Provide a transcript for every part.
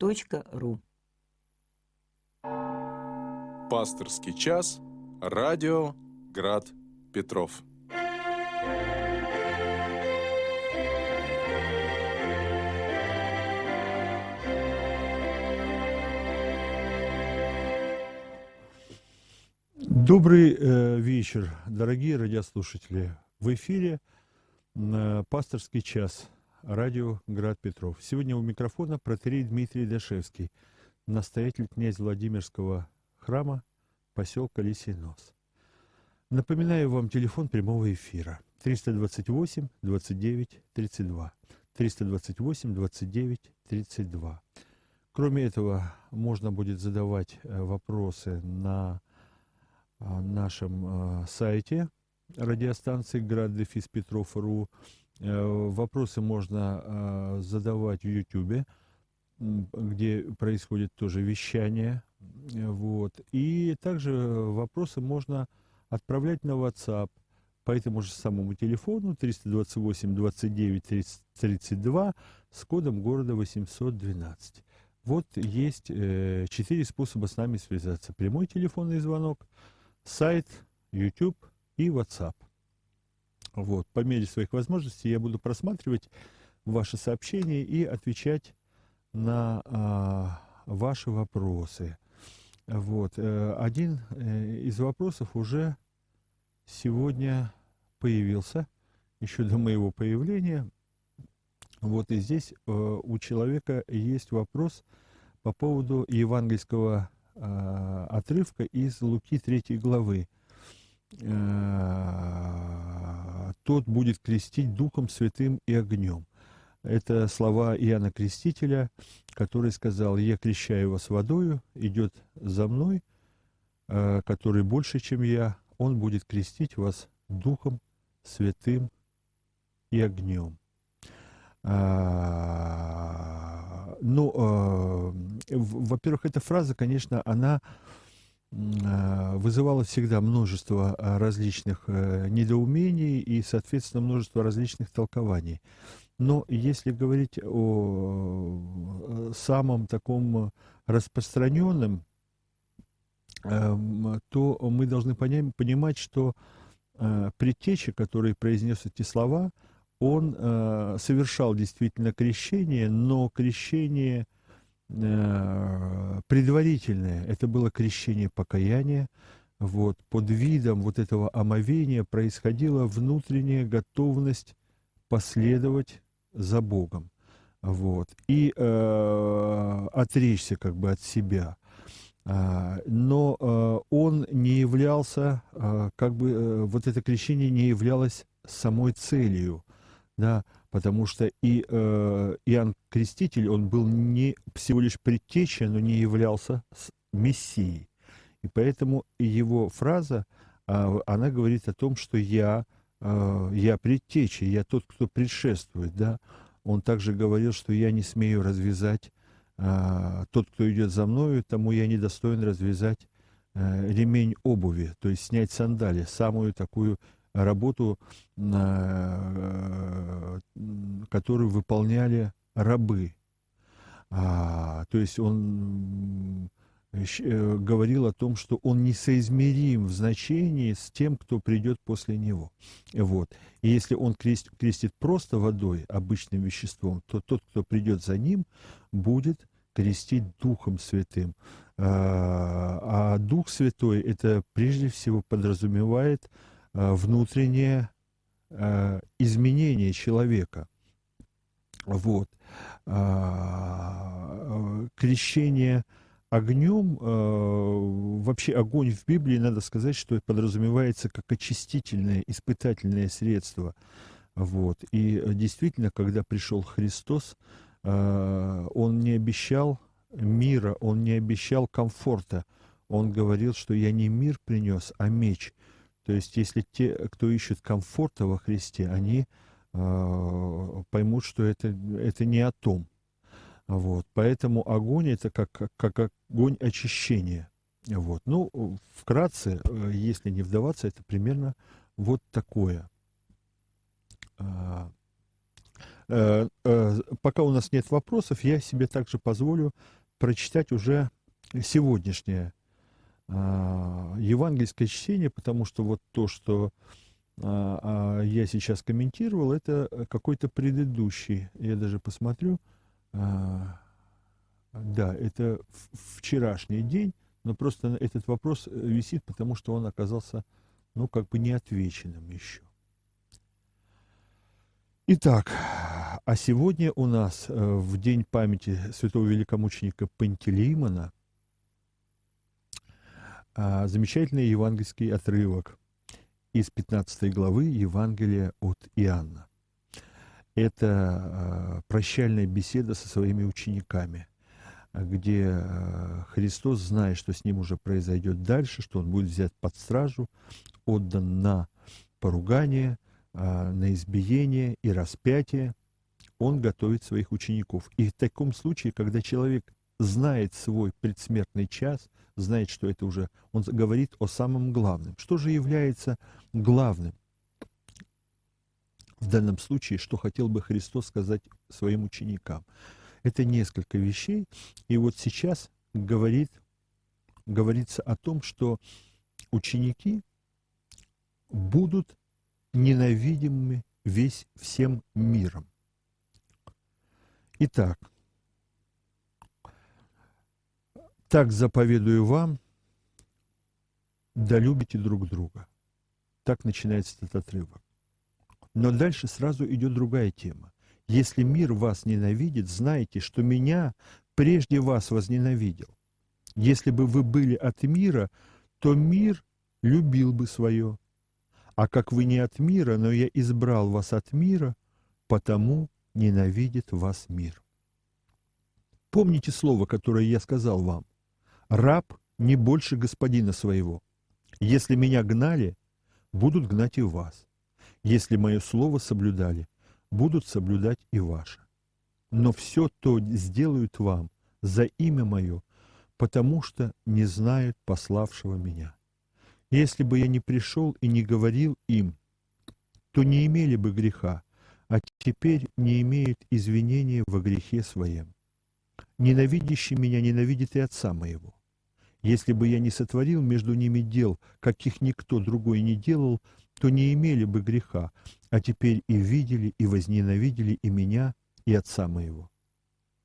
radio.gr Пасторский час. Радио Град Петров. Добрый э, вечер, дорогие радиослушатели. В эфире э, пасторский час. Радио Град Петров. Сегодня у микрофона протерей Дмитрий Дашевский, настоятель князь Владимирского храма поселка Лисий Нос. Напоминаю вам телефон прямого эфира 328 29 32. 328 29 32. Кроме этого, можно будет задавать э, вопросы на а, нашем а, сайте радиостанции Град-Дефис Петров.ру. Э, вопросы можно а, задавать в Ютубе, где происходит тоже вещание. Вот. И также вопросы можно отправлять на WhatsApp по этому же самому телефону 328 29 32 с кодом города 812. Вот есть э, четыре способа с нами связаться. Прямой телефонный звонок, сайт, YouTube и WhatsApp. Вот, по мере своих возможностей я буду просматривать ваши сообщения и отвечать на а, ваши вопросы. Вот, э, один э, из вопросов уже сегодня появился, еще до моего появления. Вот и здесь э, у человека есть вопрос по поводу евангельского э, отрывка из Луки 3 главы. «Тот будет крестить Духом Святым и огнем». Это слова Иоанна Крестителя, который сказал, «Я крещаю вас водою, идет за мной, э, который больше, чем я, он будет крестить вас Духом Святым и огнем». А, ну, а, во-первых, эта фраза, конечно, она а, вызывала всегда множество различных э, недоумений и, соответственно, множество различных толкований. Но если говорить о самом таком распространенном, эм, то мы должны понимать, что э, предтеча, который произнес эти слова – он э, совершал действительно крещение, но крещение э, предварительное, это было крещение покаяния, вот, под видом вот этого омовения происходила внутренняя готовность последовать за Богом, вот, и э, отречься как бы от себя. А, но э, он не являлся, э, как бы э, вот это крещение не являлось самой целью. Да, потому что и э, Иоанн Креститель, он был не всего лишь предтеча, но не являлся мессией. И поэтому его фраза, э, она говорит о том, что я, э, я предтеча, я тот, кто предшествует, да. Он также говорил, что я не смею развязать, э, тот, кто идет за мною, тому я не достоин развязать э, ремень обуви, то есть снять сандали, самую такую работу, э, которую выполняли рабы. А, то есть он э, говорил о том, что он несоизмерим в значении с тем, кто придет после него. Вот. И если он крестит, крестит просто водой, обычным веществом, то тот, кто придет за ним, будет крестить Духом Святым. А, а Дух Святой это прежде всего подразумевает Э, внутреннее э, изменение человека. Вот. А, крещение огнем, э, вообще огонь в Библии, надо сказать, что подразумевается как очистительное, испытательное средство. Вот. И действительно, когда пришел Христос, Он не обещал мира, Он не обещал комфорта. Он говорил, что я не мир принес, а меч – то есть, если те, кто ищет комфорта во Христе, они э, поймут, что это, это не о том. Вот. Поэтому огонь это как, как, огонь очищения. Вот. Ну, вкратце, э, если не вдаваться, это примерно вот такое. А, э, э, пока у нас нет вопросов, я себе также позволю прочитать уже сегодняшнее евангельское чтение, потому что вот то, что а, а, я сейчас комментировал, это какой-то предыдущий. Я даже посмотрю. Да, это вчерашний день, но просто этот вопрос висит, потому что он оказался, ну, как бы неотвеченным еще. Итак, а сегодня у нас э, в день памяти святого великомученика Пантелеймона а, замечательный евангельский отрывок из 15 главы Евангелия от Иоанна. Это а, прощальная беседа со своими учениками, где а, Христос, зная, что с ним уже произойдет дальше, что он будет взят под стражу, отдан на поругание – а, на избиение и распятие, он готовит своих учеников. И в таком случае, когда человек знает свой предсмертный час, знает, что это уже, он говорит о самом главном. Что же является главным? В данном случае, что хотел бы Христос сказать своим ученикам? Это несколько вещей. И вот сейчас говорит, говорится о том, что ученики будут ненавидимы весь всем миром. Итак, так заповедую вам, да любите друг друга. Так начинается этот отрывок. Но дальше сразу идет другая тема. Если мир вас ненавидит, знайте, что меня прежде вас возненавидел. Если бы вы были от мира, то мир любил бы свое. А как вы не от мира, но я избрал вас от мира, потому ненавидит вас мир. Помните слово, которое я сказал вам. Раб не больше господина своего. Если меня гнали, будут гнать и вас. Если мое слово соблюдали, будут соблюдать и ваше. Но все то сделают вам за имя мое, потому что не знают пославшего меня. Если бы я не пришел и не говорил им, то не имели бы греха, а теперь не имеют извинения во грехе своем. Ненавидящий меня ненавидит и отца моего. Если бы я не сотворил между ними дел, каких никто другой не делал, то не имели бы греха, а теперь и видели, и возненавидели и меня, и отца моего.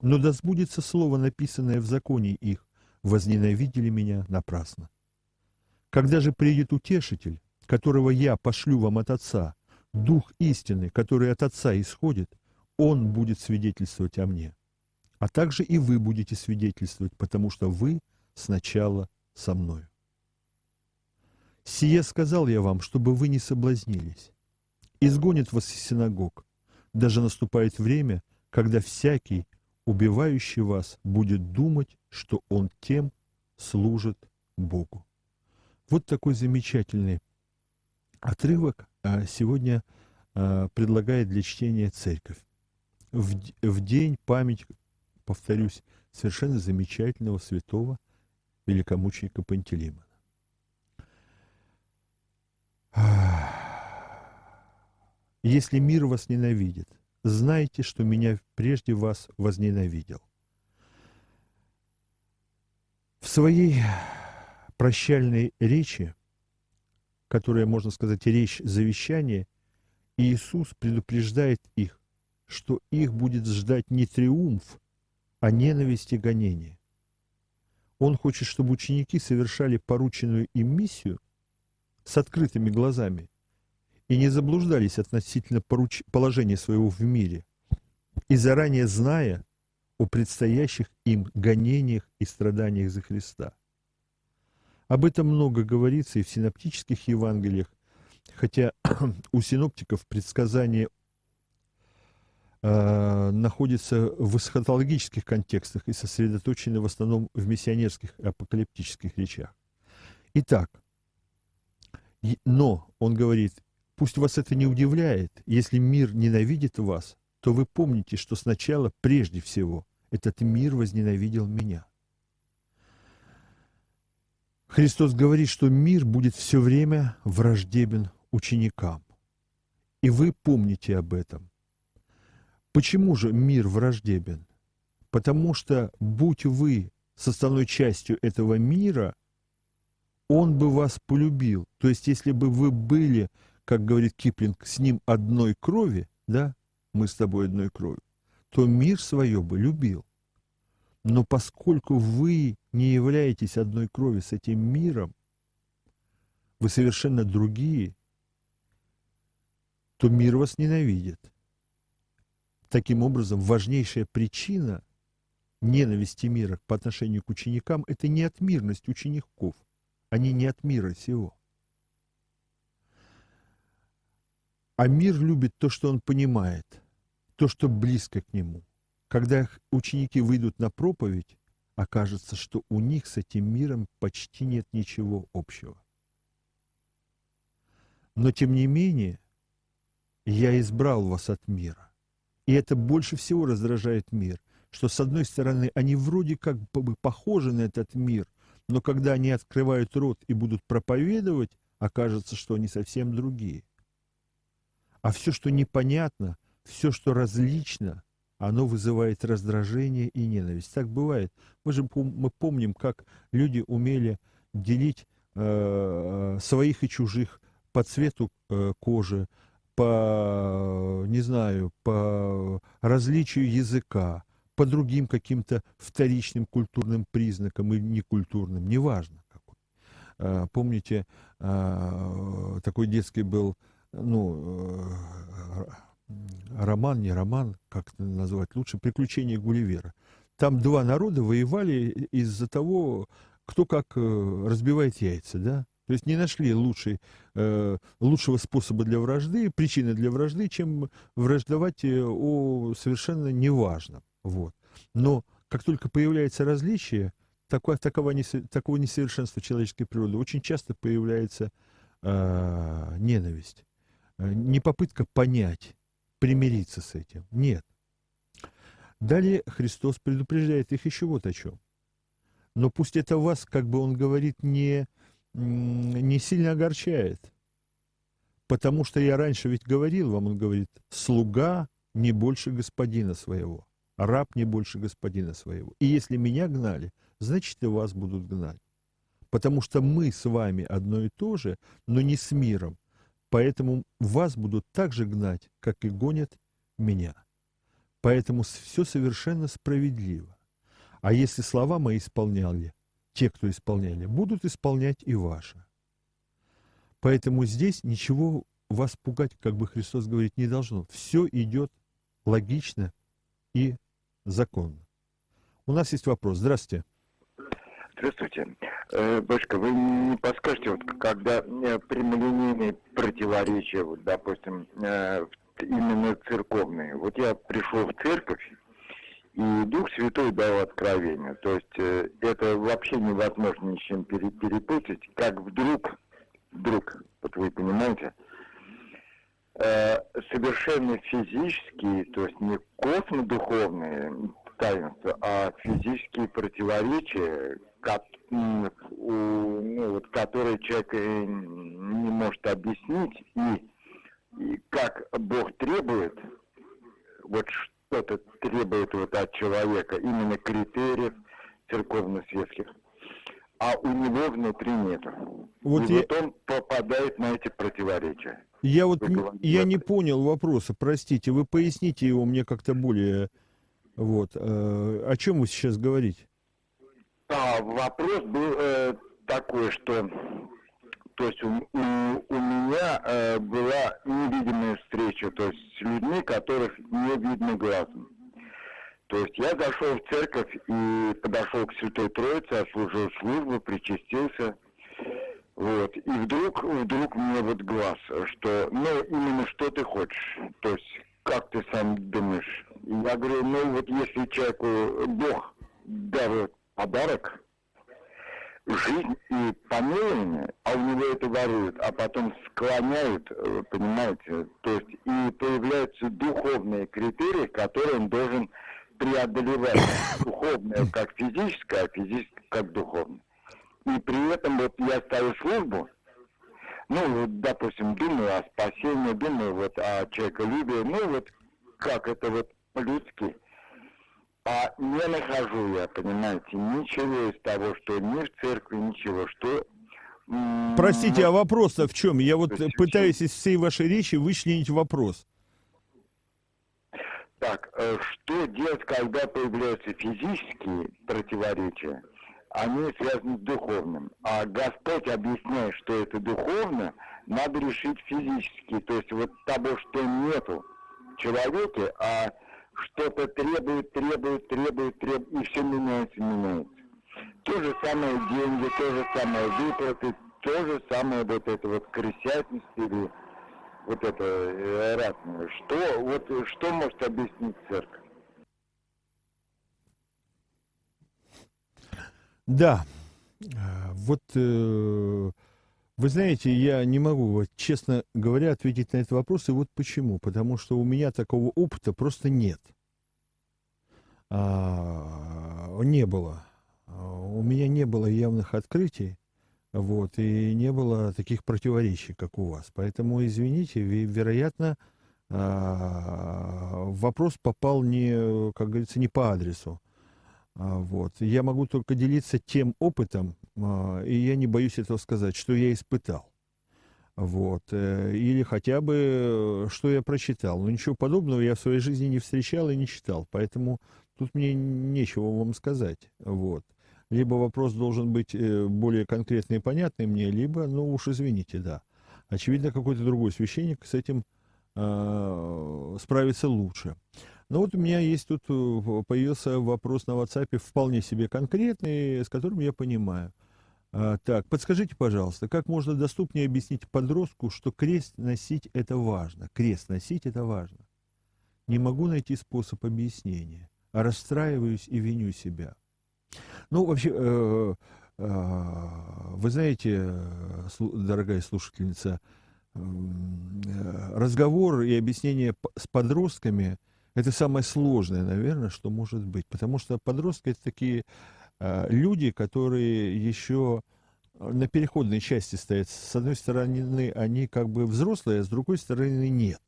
Но да сбудется слово, написанное в законе их, возненавидели меня напрасно. Когда же придет утешитель, которого я пошлю вам от Отца, Дух истины, который от Отца исходит, Он будет свидетельствовать о мне. А также и вы будете свидетельствовать, потому что вы сначала со мною. Сие сказал я вам, чтобы вы не соблазнились. Изгонит вас из синагог. Даже наступает время, когда всякий, убивающий вас, будет думать, что он тем служит Богу. Вот такой замечательный отрывок а, сегодня а, предлагает для чтения церковь. В, в день память, повторюсь, совершенно замечательного святого великомученика Пантелеймона. Если мир вас ненавидит, знайте, что меня прежде вас возненавидел. В своей прощальной речи, которая, можно сказать, речь завещания, Иисус предупреждает их, что их будет ждать не триумф, а ненависть и гонение. Он хочет, чтобы ученики совершали порученную им миссию с открытыми глазами и не заблуждались относительно поруч... положения своего в мире, и заранее зная о предстоящих им гонениях и страданиях за Христа. Об этом много говорится и в синоптических Евангелиях, хотя у синоптиков предсказания находятся в эсхатологических контекстах и сосредоточены в основном в миссионерских апокалиптических речах. Итак, но, он говорит, пусть вас это не удивляет, если мир ненавидит вас, то вы помните, что сначала, прежде всего, этот мир возненавидел меня. Христос говорит, что мир будет все время враждебен ученикам. И вы помните об этом. Почему же мир враждебен? Потому что, будь вы составной частью этого мира, он бы вас полюбил. То есть, если бы вы были, как говорит Киплинг, с ним одной крови, да, мы с тобой одной кровью, то мир свое бы любил. Но поскольку вы не являетесь одной крови с этим миром, вы совершенно другие, то мир вас ненавидит. Таким образом, важнейшая причина ненависти мира по отношению к ученикам – это не отмирность учеников. Они не от мира сего. А мир любит то, что он понимает, то, что близко к нему. Когда ученики выйдут на проповедь, окажется, что у них с этим миром почти нет ничего общего. Но тем не менее, я избрал вас от мира. И это больше всего раздражает мир, что с одной стороны они вроде как бы похожи на этот мир, но когда они открывают рот и будут проповедовать, окажется, что они совсем другие. А все, что непонятно, все, что различно, оно вызывает раздражение и ненависть. Так бывает. Мы же мы помним, как люди умели делить э, своих и чужих по цвету э, кожи, по, не знаю, по различию языка, по другим каким-то вторичным культурным признакам и некультурным, неважно какой. А, помните, а, такой детский был, ну, э, роман, не роман, как это назвать лучше, «Приключения Гулливера». Там два народа воевали из-за того, кто как э, разбивает яйца, да? То есть не нашли лучшей, э, лучшего способа для вражды, причины для вражды, чем враждовать э, о совершенно неважном. Вот. Но как только появляется различие, такое, такого, такого несовершенства человеческой природы, очень часто появляется э, ненависть. Э, не попытка понять, примириться с этим. Нет. Далее Христос предупреждает их еще вот о чем. Но пусть это вас, как бы он говорит, не не сильно огорчает. Потому что я раньше ведь говорил вам, он говорит, слуга не больше господина своего, раб не больше господина своего. И если меня гнали, значит и вас будут гнать. Потому что мы с вами одно и то же, но не с миром. Поэтому вас будут так же гнать, как и гонят меня. Поэтому все совершенно справедливо. А если слова мои исполняли, те, кто исполняли, будут исполнять и ваше. Поэтому здесь ничего вас пугать, как бы Христос говорит, не должно. Все идет логично и законно. У нас есть вопрос. Здравствуйте. Здравствуйте. Э, Башка, вы не подскажете, вот когда э, прямолинейные противоречия, вот, допустим, э, именно церковные. Вот я пришел в церковь, и Дух Святой дал откровение. То есть э, это вообще невозможно ни с чем перепутать, как вдруг, вдруг, вот вы понимаете, э, совершенно физические, то есть не космодуховные таинства, а физические противоречия, ну, которые человек э, не может объяснить, и, и как Бог требует, вот что-то требует вот от человека, именно критериев церковно-светских, а у него внутри нет. Вот И я... вот он попадает на эти противоречия. Я вот не, я не понял вопроса, простите, вы поясните его мне как-то более. Вот. Э, о чем вы сейчас говорите? А, вопрос был э, такой, что то есть у, у, у меня э, была невидимая встреча, то есть с людьми, которых не видно глазом. То есть я зашел в церковь и подошел к Святой Троице, отслужил службу, причастился. Вот. И вдруг, вдруг мне вот глаз, что, ну, именно что ты хочешь. То есть, как ты сам думаешь? Я говорю, ну, вот если человеку Бог дал подарок, жизнь и помилование, а у него это воруют, а потом склоняют, э, понимаете, то есть и появляются духовные критерии, которые он должен преодолевать. Духовное как физическое, а физическое как духовное. И при этом вот я ставлю службу, ну, вот, допустим, думаю о спасении, думаю вот о человеколюбии, ну, вот как это вот по-людски. А не нахожу я, понимаете, ничего из того, что ни в церкви, ничего, что... Простите, а вопрос-то в чем? Я вот пытаюсь из всей вашей речи вычленить вопрос. Так, э, что делать, когда появляются физические противоречия? Они связаны с духовным. А Господь объясняет, что это духовно, надо решить физически. То есть вот того, что нету в человеке, а что-то требует, требует, требует, требует, и все меняется, меняется. То же самое деньги, то же самое выплаты, то же самое вот это вот крысятность или вот это э, разное. Что, вот, что может объяснить церковь? Да, вот э, вы знаете, я не могу, вот, честно говоря, ответить на этот вопрос, и вот почему. Потому что у меня такого опыта просто нет. А, не было. У меня не было явных открытий. Вот, и не было таких противоречий, как у вас. Поэтому, извините, вероятно, а, вопрос попал не, как говорится, не по адресу. А, вот. Я могу только делиться тем опытом, а, и я не боюсь этого сказать, что я испытал. Вот. Э, или хотя бы, что я прочитал. Но ничего подобного я в своей жизни не встречал и не читал. Поэтому тут мне нечего вам сказать. Вот либо вопрос должен быть э, более конкретный и понятный мне, либо, ну уж извините, да. Очевидно, какой-то другой священник с этим э, справится лучше. Но вот у меня есть тут, э, появился вопрос на WhatsApp вполне себе конкретный, с которым я понимаю. А, так, подскажите, пожалуйста, как можно доступнее объяснить подростку, что крест носить это важно? Крест носить это важно. Не могу найти способ объяснения, а расстраиваюсь и виню себя. Ну, вообще, э, э, вы знаете, дорогая слушательница, э, разговор и объяснение с подростками – это самое сложное, наверное, что может быть. Потому что подростки – это такие люди, которые еще на переходной части стоят. С одной стороны, они как бы взрослые, а с другой стороны, нет.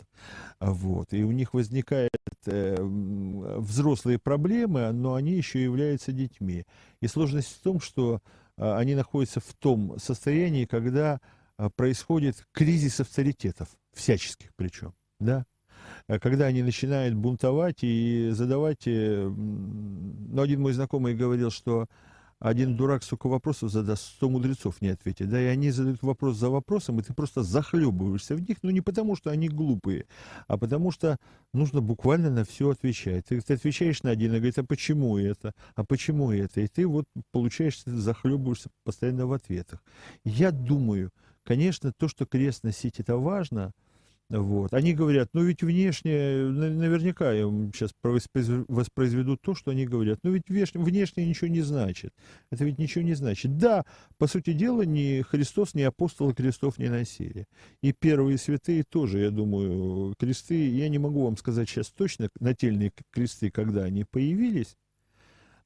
Вот. И у них возникают э, взрослые проблемы, но они еще являются детьми. И сложность в том, что э, они находятся в том состоянии, когда происходит кризис авторитетов, всяческих причем, да, когда они начинают бунтовать и задавать... Э, ну, один мой знакомый говорил, что один дурак столько вопросов задаст, сто мудрецов не ответит. Да, и они задают вопрос за вопросом, и ты просто захлебываешься в них, ну не потому, что они глупые, а потому что нужно буквально на все отвечать. Ты, ты отвечаешь на один и говорит, а почему это, а почему это, и ты вот получаешь, захлебываешься постоянно в ответах. Я думаю, конечно, то, что крест носить, это важно, вот. Они говорят, ну ведь внешне, наверняка я сейчас воспроизведу то, что они говорят, ну ведь внешне, внешне ничего не значит. Это ведь ничего не значит. Да, по сути дела, ни Христос, ни апостолы крестов не носили. И первые святые тоже, я думаю, кресты, я не могу вам сказать сейчас точно, нательные кресты, когда они появились,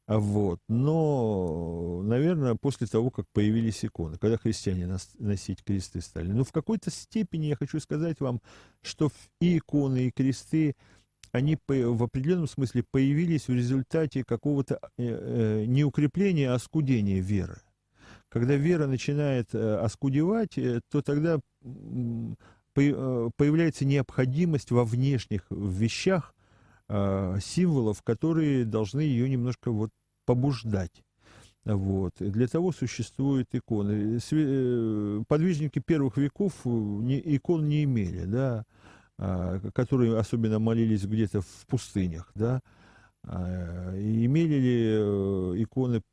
Вот. Но, наверное, после того, как появились иконы, когда христиане носить кресты стали. Но в какой-то степени я хочу сказать вам, что и иконы, и кресты, они в определенном смысле появились в результате какого-то э, э, не укрепления, а оскудения веры. Когда вера начинает э, оскудевать, то тогда появляется необходимость во внешних вещах, а, символов, которые должны ее немножко вот побуждать. Вот. Для того существуют иконы. Э, подвижники первых веков э, икон не имели, да, а, которые особенно молились где-то в пустынях, да. А, имели ли э, иконы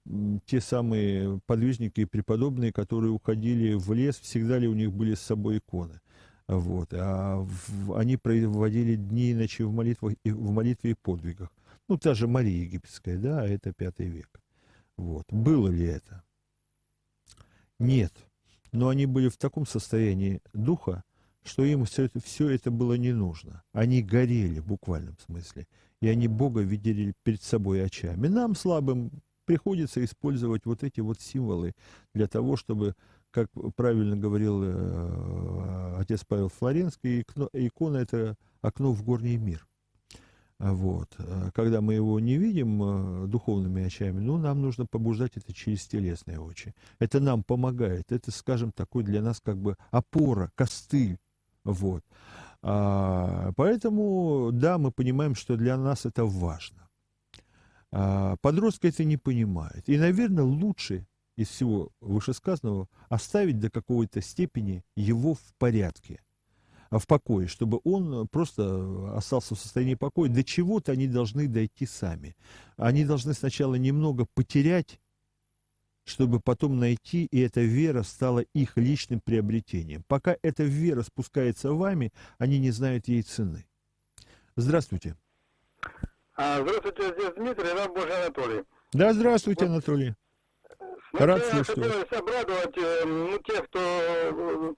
те самые подвижники и преподобные, которые уходили в лес, всегда ли у них были с собой иконы? Вот. А в, они проводили дни и ночи в, молитвах, в молитве и подвигах. Ну, та же Мария Египетская, да, это пятый век. Вот. Было ли это? Нет. Но они были в таком состоянии духа, что им все это, все это было не нужно. Они горели в буквальном смысле. И они Бога видели перед собой очами. Нам, слабым, приходится использовать вот эти вот символы для того, чтобы как правильно говорил э, отец Павел Флоренский, икона – это окно в горний мир. Вот. Э, когда мы его не видим духовными очами, ну, нам нужно побуждать это через телесные очи. Это нам помогает. Это, скажем, такой для нас как бы опора, костыль. Вот. А, поэтому, да, мы понимаем, что для нас это важно. А, подростка это не понимает. И, наверное, лучше из всего вышесказанного оставить до какой-то степени его в порядке, а в покое, чтобы он просто остался в состоянии покоя. До чего-то они должны дойти сами. Они должны сначала немного потерять, чтобы потом найти, и эта вера стала их личным приобретением. Пока эта вера спускается вами, они не знают ей цены. Здравствуйте. А, здравствуйте, здесь Дмитрий, раб Божий Анатолий. Да, здравствуйте, Анатолий. Ну, Рад я хотелось обрадовать э, ну, тех, кто э,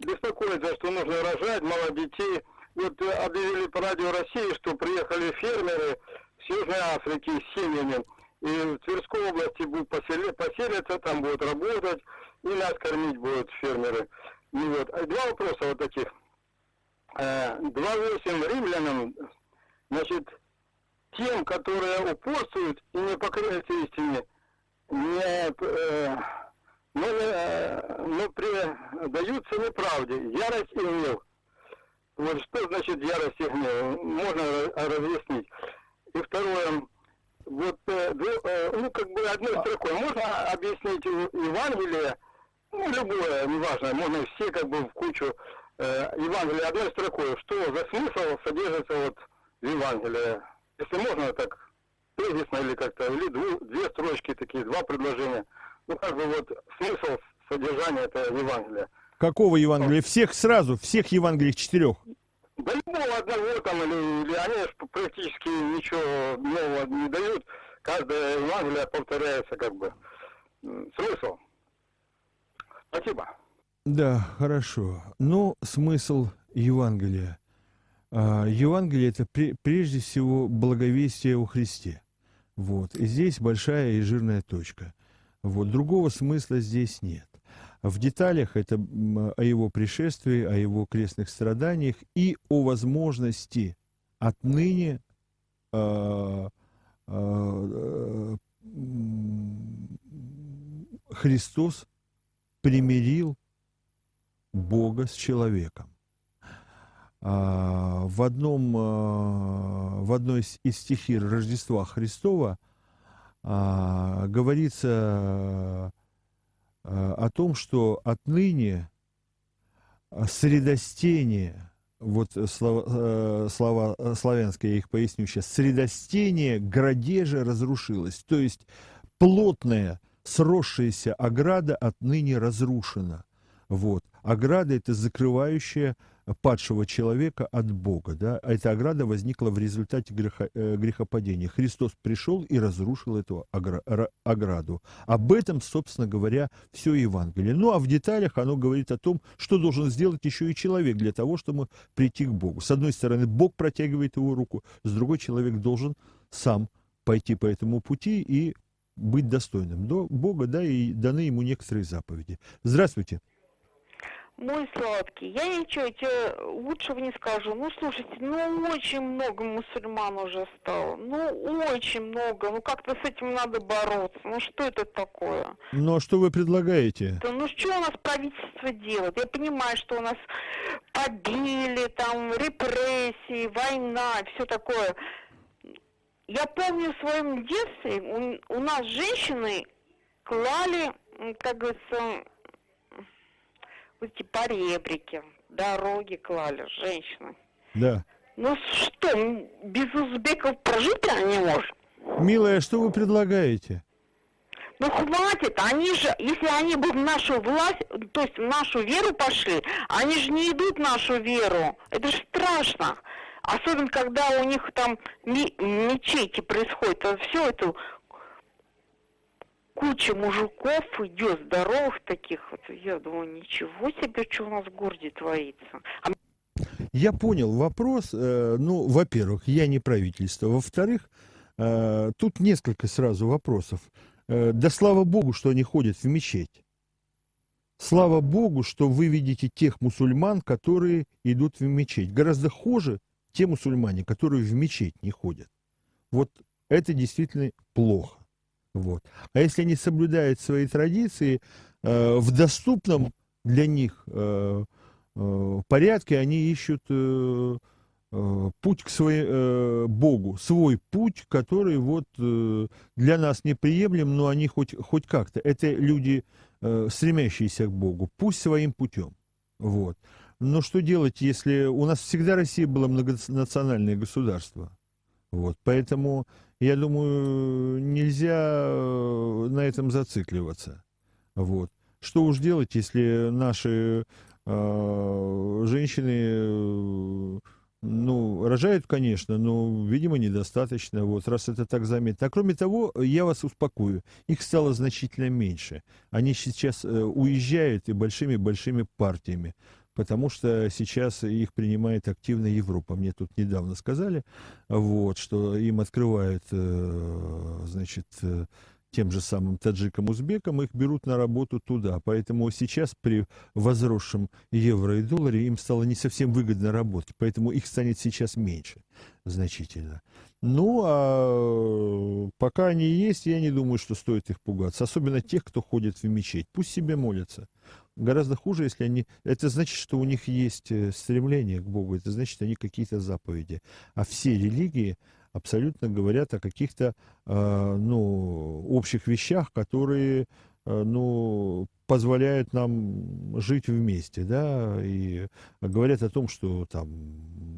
беспокоится, что нужно рожать, мало детей. Вот э, объявили по радио России, что приехали фермеры с Южной Африки с семьями. И в Тверской области будут посели, поселятся, там будут работать, и нас кормить будут фермеры. И вот. Два вопроса вот таких. 2.8 римлянам, значит, тем, которые упорствуют и не покоряются истине, не, э, но, э, предаются неправде, ярость и гнев. Вот что значит ярость и гнев? Можно разъяснить. И второе, вот, э, ну, как бы одной строкой, можно объяснить Евангелие, ну, любое, неважно, можно все как бы в кучу э, Евангелие одной строкой, что за смысл содержится вот в Евангелии, если можно так тезисно или как-то, или дву, две строчки такие, два предложения. Ну, как бы вот смысл содержания этого Евангелия. Какого Евангелия? Всех сразу, всех Евангелий четырех? Да любого одного там, или, или они практически ничего нового не дают. Каждое Евангелие повторяется как бы. Смысл. Спасибо. Да, хорошо. Ну, смысл Евангелия. А, Евангелие – это прежде всего благовестие о Христе. Вот. И здесь большая и жирная точка. Вот. Другого смысла здесь нет. В деталях это о его пришествии, о его крестных страданиях и о возможности отныне э, э, Христос примирил Бога с человеком. А, в, одном, а, в одной из стихир Рождества Христова а, говорится о том, что отныне средостение, вот слова, слова славянские, я их поясню сейчас, средостение градежа разрушилось, то есть плотная сросшаяся ограда отныне разрушена. Вот. Ограда – это закрывающая падшего человека от Бога. Да? А эта ограда возникла в результате греха, э, грехопадения. Христос пришел и разрушил эту ограду. Об этом, собственно говоря, все Евангелие. Ну а в деталях оно говорит о том, что должен сделать еще и человек для того, чтобы прийти к Богу. С одной стороны, Бог протягивает его руку, с другой человек должен сам пойти по этому пути и быть достойным до Бога, да, и даны ему некоторые заповеди. Здравствуйте. Мой сладкий, я ничего тебе лучшего не скажу. Ну, слушайте, ну, очень много мусульман уже стало. Ну, очень много. Ну, как-то с этим надо бороться. Ну, что это такое? Ну, а что вы предлагаете? Да, ну, что у нас правительство делает? Я понимаю, что у нас побили, там, репрессии, война, все такое. Я помню в своем детстве, у, у нас женщины клали, как говорится, эти поребрики, дороги клали, женщины. Да. Ну что, без узбеков прожить они можем? Милая, что вы предлагаете? Ну хватит, они же, если они бы в нашу власть, то есть в нашу веру пошли, они же не идут в нашу веру. Это же страшно. Особенно, когда у них там мечети происходит, все это куча мужиков идет, здоровых таких. Вот я думаю, ничего себе, что у нас в городе творится. А... Я понял вопрос. Э, ну, во-первых, я не правительство. Во-вторых, э, тут несколько сразу вопросов. Э, да слава богу, что они ходят в мечеть. Слава богу, что вы видите тех мусульман, которые идут в мечеть. Гораздо хуже те мусульмане, которые в мечеть не ходят. Вот это действительно плохо. Вот. А если они соблюдают свои традиции э, в доступном для них э, э, порядке, они ищут э, э, путь к своему э, Богу, свой путь, который вот э, для нас неприемлем, но они хоть, хоть как-то. Это люди, э, стремящиеся к Богу, пусть своим путем. Вот. Но что делать, если у нас всегда Россия была многонациональное государство? Вот. Поэтому я думаю, нельзя э, на этом зацикливаться. Вот. Что уж делать, если наши э, женщины, э, ну, рожают, конечно, но, видимо, недостаточно, вот, раз это так заметно. А кроме того, я вас успокою, их стало значительно меньше. Они сейчас э, уезжают и большими-большими партиями потому что сейчас их принимает активно Европа. Мне тут недавно сказали, вот, что им открывают, э, значит, э, тем же самым таджикам, узбекам, их берут на работу туда. Поэтому сейчас при возросшем евро и долларе им стало не совсем выгодно работать. Поэтому их станет сейчас меньше значительно. Ну, а пока они есть, я не думаю, что стоит их пугаться. Особенно тех, кто ходит в мечеть. Пусть себе молятся. Гораздо хуже, если они... Это значит, что у них есть э, стремление к Богу. Это значит, они какие-то заповеди. А все религии абсолютно говорят о каких-то, э, ну, общих вещах, которые, э, ну, позволяют нам жить вместе, да, и говорят о том, что там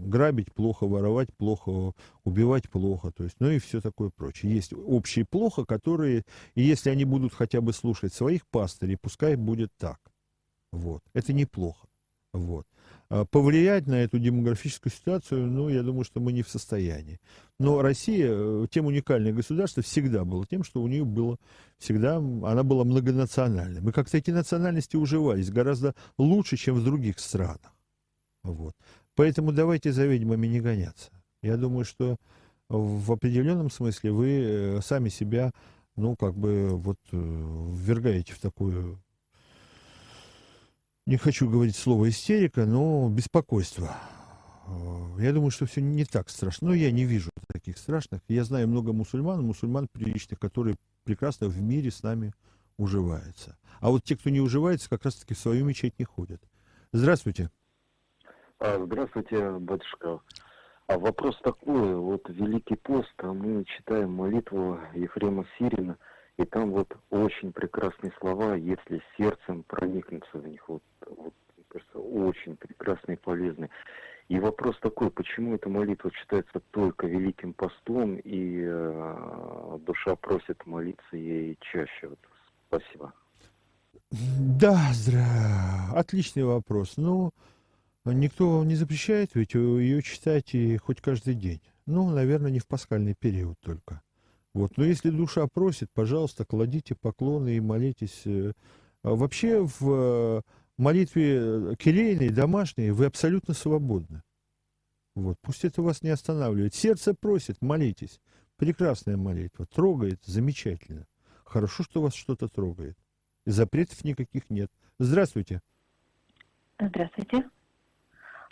грабить плохо, воровать плохо, убивать плохо, то есть, ну и все такое прочее. Есть общие плохо, которые, и если они будут хотя бы слушать своих пастырей, пускай будет так. Вот. Это неплохо. Вот. А повлиять на эту демографическую ситуацию, ну, я думаю, что мы не в состоянии. Но Россия, э, тем уникальное государство, всегда было тем, что у нее было всегда, она была многонациональной. Мы как-то эти национальности уживались гораздо лучше, чем в других странах. Вот. Поэтому давайте за ведьмами не гоняться. Я думаю, что в определенном смысле вы э, сами себя, ну, как бы, вот, э, ввергаете в такую не хочу говорить слово истерика, но беспокойство. Э, я думаю, что все не так страшно. Но я не вижу таких страшных. Я знаю много мусульман, мусульман приличных, которые прекрасно в мире с нами уживаются. А вот те, кто не уживается, как раз-таки в свою мечеть не ходят. Здравствуйте. А, здравствуйте, батюшка. А вопрос такой, вот Великий пост, а мы читаем молитву Ефрема Сирина – и там вот очень прекрасные слова, если сердцем проникнуться в них. Вот, вот кажется, очень прекрасные и полезные. И вопрос такой, почему эта молитва читается только Великим постом, и э, душа просит молиться ей чаще? Вот, спасибо. Да, здра... отличный вопрос. Ну, никто не запрещает ведь ее читать и хоть каждый день. Ну, наверное, не в пасхальный период только. Вот. Но если душа просит, пожалуйста, кладите поклоны и молитесь. Э, а вообще в э, молитве келейной, домашней, вы абсолютно свободны. Вот. Пусть это вас не останавливает. Сердце просит, молитесь. Прекрасная молитва. Трогает, замечательно. Хорошо, что вас что-то трогает. Запретов никаких нет. Здравствуйте. Здравствуйте.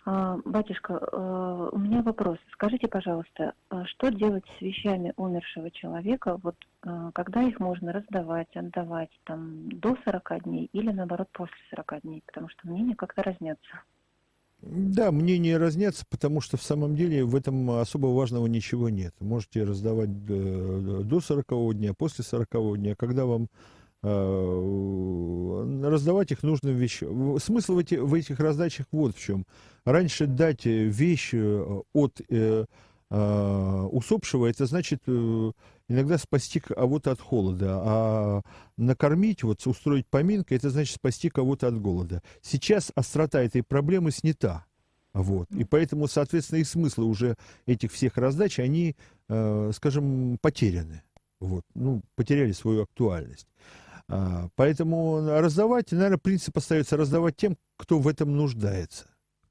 А, батюшка, э, у меня вопрос. Скажите, пожалуйста, а что делать с вещами умершего человека, вот э, когда их можно раздавать, отдавать там до 40 дней или наоборот после 40 дней, потому что мнения как-то разнятся. Да, мнения разнятся, потому что в самом деле в этом особо важного ничего нет. Можете раздавать э, до 40 дня, после 40 дня, когда вам раздавать их нужным вещам. Смысл в этих раздачах вот в чем. Раньше дать вещь э, от э, э, усопшего, это значит э, иногда спасти кого-то от холода, а накормить, вот устроить поминка, это значит спасти кого-то от голода. Сейчас острота этой проблемы снята. Вот. И поэтому, соответственно, и смыслы уже этих всех раздач, они, э, скажем, потеряны. Вот. Ну, потеряли свою актуальность. А, поэтому раздавать, наверное, принцип остается раздавать тем, кто в этом нуждается.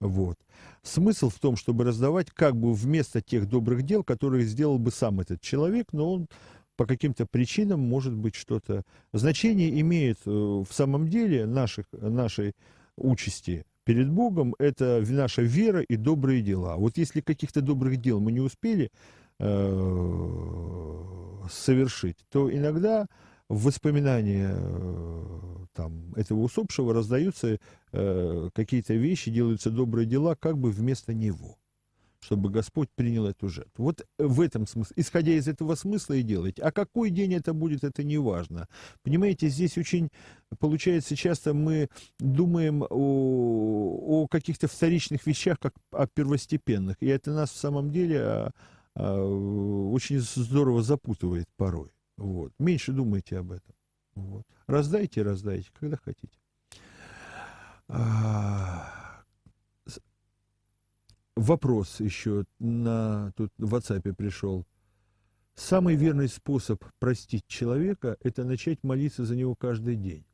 Вот. Смысл в том, чтобы раздавать как бы вместо тех добрых дел, которые сделал бы сам этот человек, но он по каким-то причинам, может быть, что-то... Значение имеет э, в самом деле наших, нашей участи перед Богом, это наша вера и добрые дела. Вот если каких-то добрых дел мы не успели э, совершить, то иногда в воспоминания э, там, этого усопшего раздаются э, какие-то вещи, делаются добрые дела как бы вместо него чтобы Господь принял эту жертву. Вот в этом смысле, исходя из этого смысла и делать. А какой день это будет, это не важно. Понимаете, здесь очень, получается, часто мы думаем о, о каких-то вторичных вещах, как о первостепенных. И это нас в самом деле а, а, очень здорово запутывает порой. Вот. Меньше думайте об этом. Вот. Раздайте, раздайте, когда хотите. А, вопрос еще на тут в WhatsApp пришел. Самый верный способ простить человека – это начать молиться за него каждый день.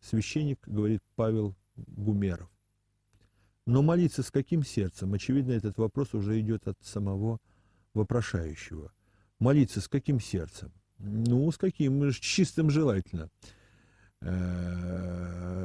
Священник, говорит Павел Гумеров. Но молиться с каким сердцем? Очевидно, этот вопрос уже идет от самого вопрошающего. Молиться с каким сердцем? Ну, с каким? С чистым желательно. Э,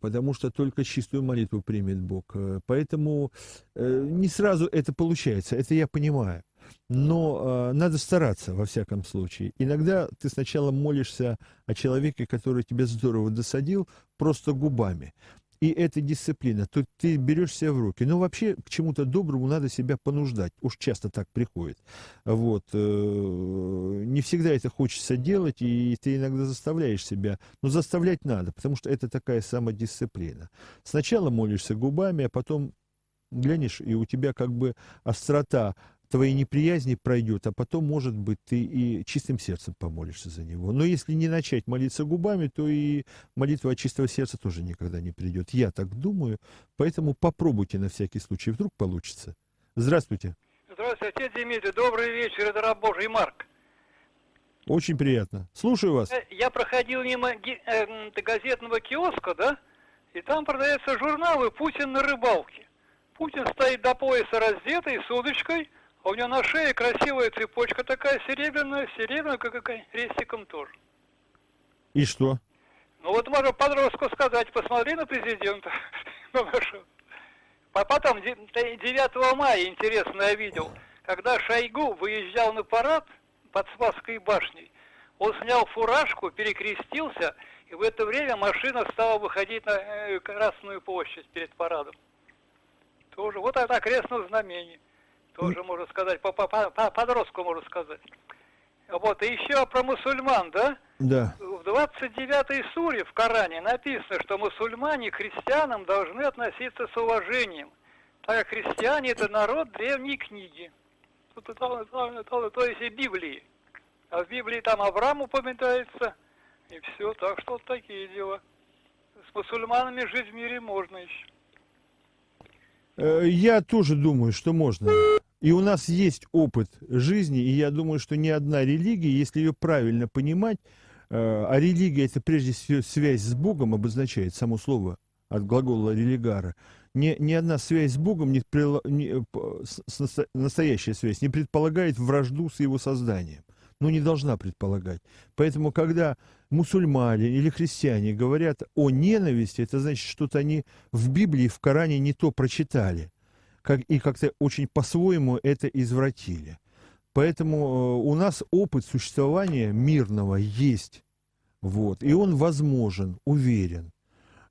потому что только чистую молитву примет Бог. Э, поэтому э, не сразу это получается, это я понимаю. Но надо стараться, во всяком случае. Иногда ты сначала молишься о человеке, который тебя здорово досадил, просто губами и эта дисциплина, то ты берешь себя в руки. Но вообще к чему-то доброму надо себя понуждать. Уж часто так приходит. Вот. Э, не всегда это хочется делать, и ты иногда заставляешь себя. Но заставлять надо, потому что это такая самодисциплина. Сначала молишься губами, а потом глянешь, и у тебя как бы острота твоей неприязни пройдет, а потом, может быть, ты и чистым сердцем помолишься за него. Но если не начать молиться губами, то и молитва от чистого сердца тоже никогда не придет. Я так думаю, поэтому попробуйте на всякий случай, вдруг получится. Здравствуйте. Здравствуйте, отец Дмитрий, добрый вечер, это раб Божий Марк. Очень приятно. Слушаю вас. Э, я проходил мимо э, газетного киоска, да, и там продаются журналы «Путин на рыбалке». Путин стоит до пояса раздетый, с удочкой, у него на шее красивая цепочка такая серебряная, серебряная, как какая, крестиком тоже. И что? Ну вот можно подростку сказать, посмотри на президента. Ну, потом 9 мая, интересно, я видел, когда Шойгу выезжал на парад под Спасской башней, он снял фуражку, перекрестился, и в это время машина стала выходить на э, Красную площадь перед парадом. Тоже вот это крестное знамение тоже можно сказать, по, по, по подростку можно сказать. Вот, и еще про мусульман, да? Да. В 29-й суре в Коране написано, что мусульмане к христианам должны относиться с уважением, так как христиане это народ древней книги. То, то, то, то, то есть и Библии. А в Библии там Авраам упоминается, и все, так что вот такие дела. С мусульманами жить в мире можно еще. Э, я тоже думаю, что можно. И у нас есть опыт жизни, и я думаю, что ни одна религия, если ее правильно понимать, э, а религия это прежде всего связь с Богом обозначает, само слово от глагола религара, ни, ни одна связь с Богом, не, не, с, настоящая связь, не предполагает вражду с его созданием. Ну, не должна предполагать. Поэтому, когда мусульмане или христиане говорят о ненависти, это значит, что-то они в Библии, в Коране не то прочитали – как, и как-то очень по-своему это извратили. Поэтому э, у нас опыт существования мирного есть. Вот, и он возможен, уверен.